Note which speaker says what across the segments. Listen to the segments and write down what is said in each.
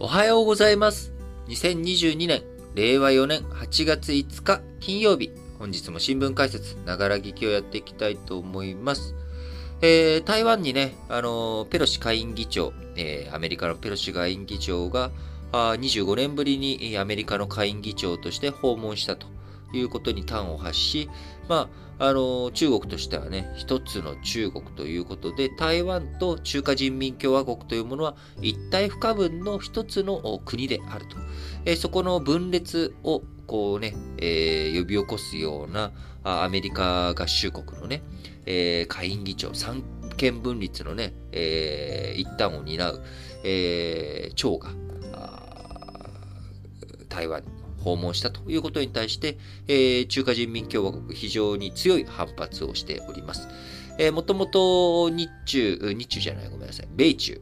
Speaker 1: おはようございます。2022年、令和4年8月5日金曜日、本日も新聞解説、ながら聞きをやっていきたいと思います。えー、台湾にね、あのーペロシ下院議長、えーアメリカのペロシ下院議長が、あ25年ぶりにアメリカの下院議長として訪問したということに端を発し、まあ、あの中国としてはね、一つの中国ということで、台湾と中華人民共和国というものは一体不可分の一つの国であると。えそこの分裂を、こうね、えー呼び起こすようなアメリカ合衆国のね、えー下院議長、三権分立のね、えー一端を担う、えー長が、台湾に訪問したということに対して、えー中華人民共和国非常に強い反発をしております。えーもともと日中、日中じゃない、ごめんなさい、米中、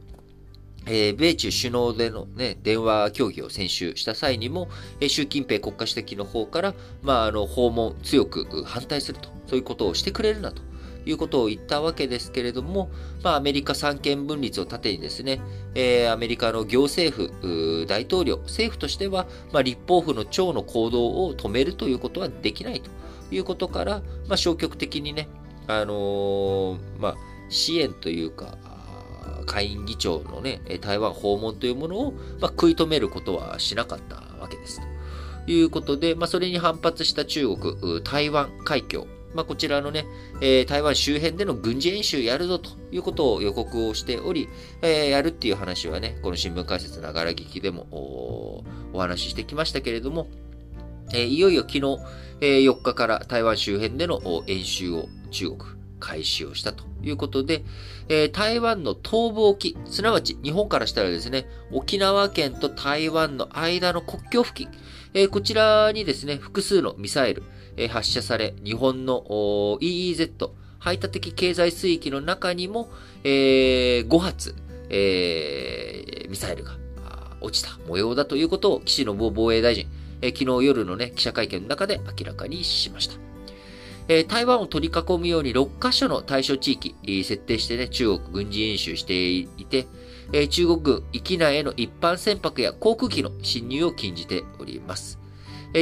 Speaker 1: えー米中首脳での、ね、電話協議を先週した際にも、えー習近平国家主席の方から、まあ、あの訪問、強く反対すると、そういうことをしてくれるなと。いうことを言ったわけですけれども、まあ、アメリカ三権分立を盾にですね、えーアメリカの行政府、大統領、政府としては、まあ、立法府の長の行動を止めるということはできないということから、まあ、消極的にね、あのーまあ、支援というか、下院議長のね、台湾訪問というものを、まあ、食い止めることはしなかったわけです。ということで、まあ、それに反発した中国、台湾海峡、まあ、こちらのね、えー台湾周辺での軍事演習やるぞということを予告をしており、えーやるっていう話はね、この新聞解説ながら聞きでもおお話ししてきましたけれども、えーいよいよ昨日、えー4日から台湾周辺での演習を中国開始をしたということで、えー台湾の東部沖、すなわち日本からしたらですね、沖縄県と台湾の間の国境付近、えーこちらにですね、複数のミサイル、発射され、日本の EEZ、排他的経済水域の中にも、えー5発、えーミサイルが落ちた模様だということを岸信夫防衛大臣、えー昨日夜のね、記者会見の中で明らかにしました。えー台湾を取り囲むように6カ所の対象地域、えー設定してね、中国軍事演習していて、えー中国軍域内への一般船舶や航空機の侵入を禁じております。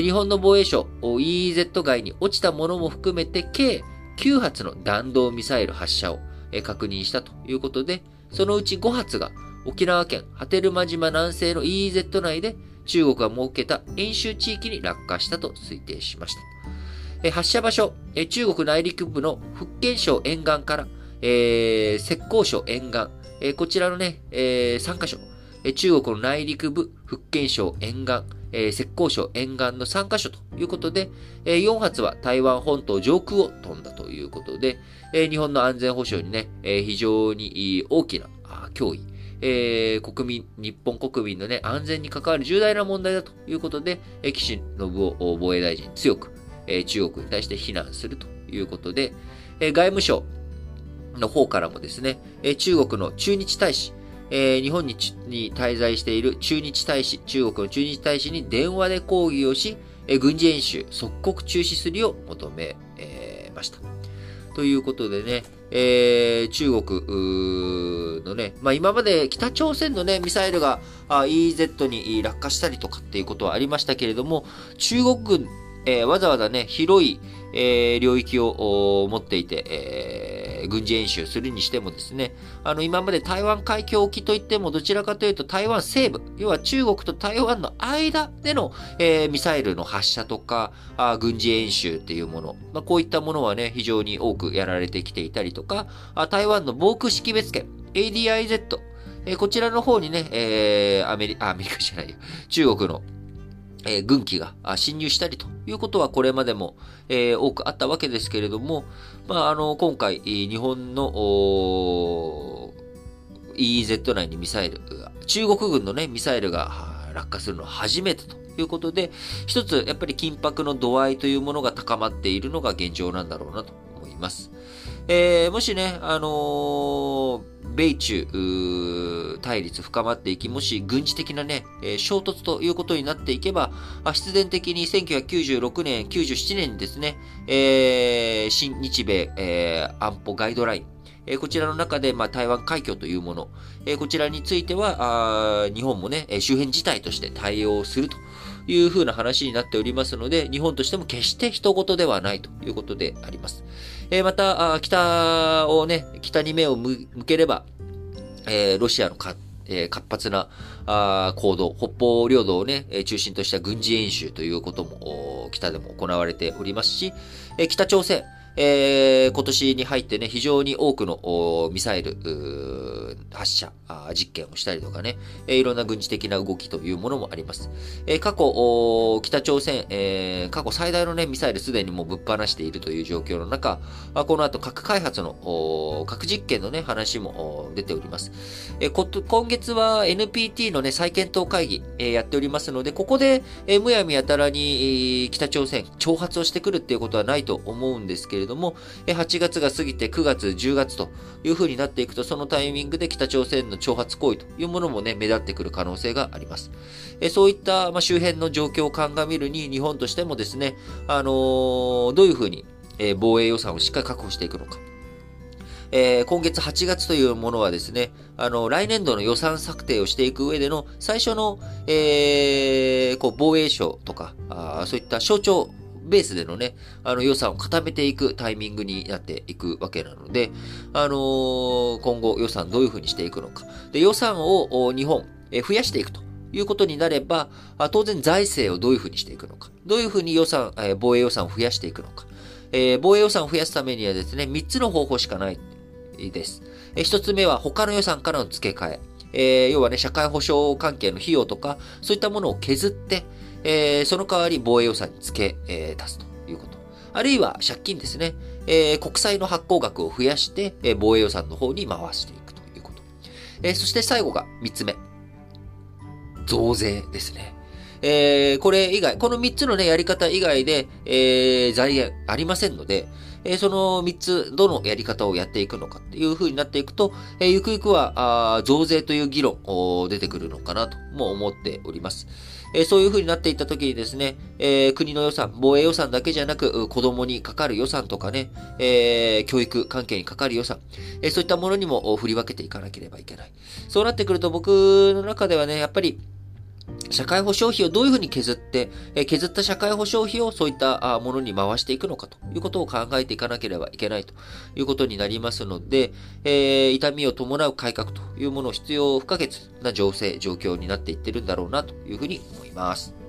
Speaker 1: 日本の防衛省、EEZ 外に落ちたものも含めて計9発の弾道ミサイル発射を、確認したということで、そのうち5発が沖縄県波照間島南西の EEZ 内で中国が設けた演習地域に落下したと推定しました。発射場所、中国内陸部の福建省沿岸から、えー浙江省沿岸、えこちらのね、え3カ所、中国の内陸部、福建省沿岸、えー浙江省沿岸の3カ所ということで、えー4発は台湾本島上空を飛んだということで、えー日本の安全保障にね、え非常に大きな脅威、え国民、日本国民のね、安全に関わる重大な問題だということで、えー岸信夫防衛大臣強く、え中国に対して非難するということで、え外務省の方からもですね、え中国の駐日大使、えー日本にに滞在している駐日大使、中国の駐日大使に電話で抗議をし、えー軍事演習即刻中止するよう求め、えーました。ということでね、えー中国のね、まあ、今まで北朝鮮のね、ミサイルが EEZ に落下したりとかっていうことはありましたけれども、中国軍、えーわざわざね、広い、えー領域を持っていて、えー軍事演習するにしてもですね、あの、今まで台湾海峡沖といっても、どちらかというと台湾西部、要は中国と台湾の間での、えーミサイルの発射とか、あ軍事演習っていうもの、まあ、こういったものはね、非常に多くやられてきていたりとか、あ台湾の防空識別圏、ADIZ、えこちらの方にね、えーアメリカ、アメリカじゃないよ、中国の、えー軍機が侵入したりということはこれまでも、えー多くあったわけですけれども、まあ、あの、今回、日本の、EEZ 内にミサイル、中国軍のね、ミサイルが落下するのは初めてということで、一つ、やっぱり緊迫の度合いというものが高まっているのが現状なんだろうなといます。えーもしね、あのー米中対立深まっていき、もし軍事的なね、えー衝突ということになっていけば、必然的に1996年、97年にですね、えー新日米、えー安保ガイドライン、こちらの中で、まあ、台湾海峡というもの、こちらについては、あ日本もね、周辺事態として対応するというふうな話になっておりますので、日本としても決して人事ではないということであります。えまた、北をね、北に目を向ければ、えロシアのかえ活発なあ行動、北方領土をね、中心とした軍事演習ということも、北でも行われておりますし、え北朝鮮、えー、今年に入ってね、非常に多くのミサイル発射実験をしたりとかね、いろんな軍事的な動きというものもあります。えー、過去、北朝鮮、えー、過去最大のね、ミサイルすでにもうぶっ放しているという状況の中、この後核開発の核実験のね、話も出ております。えー、今月は NPT のね、再検討会議、えー、やっておりますので、ここで、えー、むやみやたらに、北朝鮮、挑発をしてくるっていうことはないと思うんですけれどれども、8月が過ぎて9月、10月という風になっていくと、そのタイミングで北朝鮮の挑発行為というものもね、目立ってくる可能性があります。えそういった、ま周辺の状況を鑑みるに、日本としてもですね、あのー、どういう風に、え防衛予算をしっかり確保していくのか。えー、今月8月というものはですね、あの、来年度の予算策定をしていく上での最初の、えー、こう、防衛省とか、あそういった省庁ベースでのね、あの予算を固めていくタイミングになっていくわけなので、あのー、今後予算どういうふうにしていくのか。で、予算を日本、え増やしていくということになれば、当然財政をどういうふうにしていくのか。どういうふうに予算、防衛予算を増やしていくのか。えー、防衛予算を増やすためにはですね、3つの方法しかないです。え、1つ目は他の予算からの付け替え。えー、要はね、社会保障関係の費用とか、そういったものを削って、えー、その代わり防衛予算に付け、えー、出すということ。あるいは借金ですね。えー、国債の発行額を増やして、え、防衛予算の方に回していくということ。え、そして最後が3つ目。増税ですね。え、これ以外、この3つのね、やり方以外で、えー、財源ありませんので、え、その3つ、どのやり方をやっていくのかっていう風になっていくと、え、ゆくゆくは、あ増税という議論、出てくるのかなとも思っております。えそういう風になっていった時にですね、えー、国の予算、防衛予算だけじゃなく、子供にかかる予算とかね、えー、教育関係にかかる予算、え、そういったものにも振り分けていかなければいけない。そうなってくると僕の中ではね、やっぱり、社会保障費をどういうふうに削って、え削った社会保障費をそういったものに回していくのかということを考えていかなければいけないということになりますので、えー、痛みを伴う改革というものを必要不可欠な情勢、状況になっていってるんだろうなというふうに思います。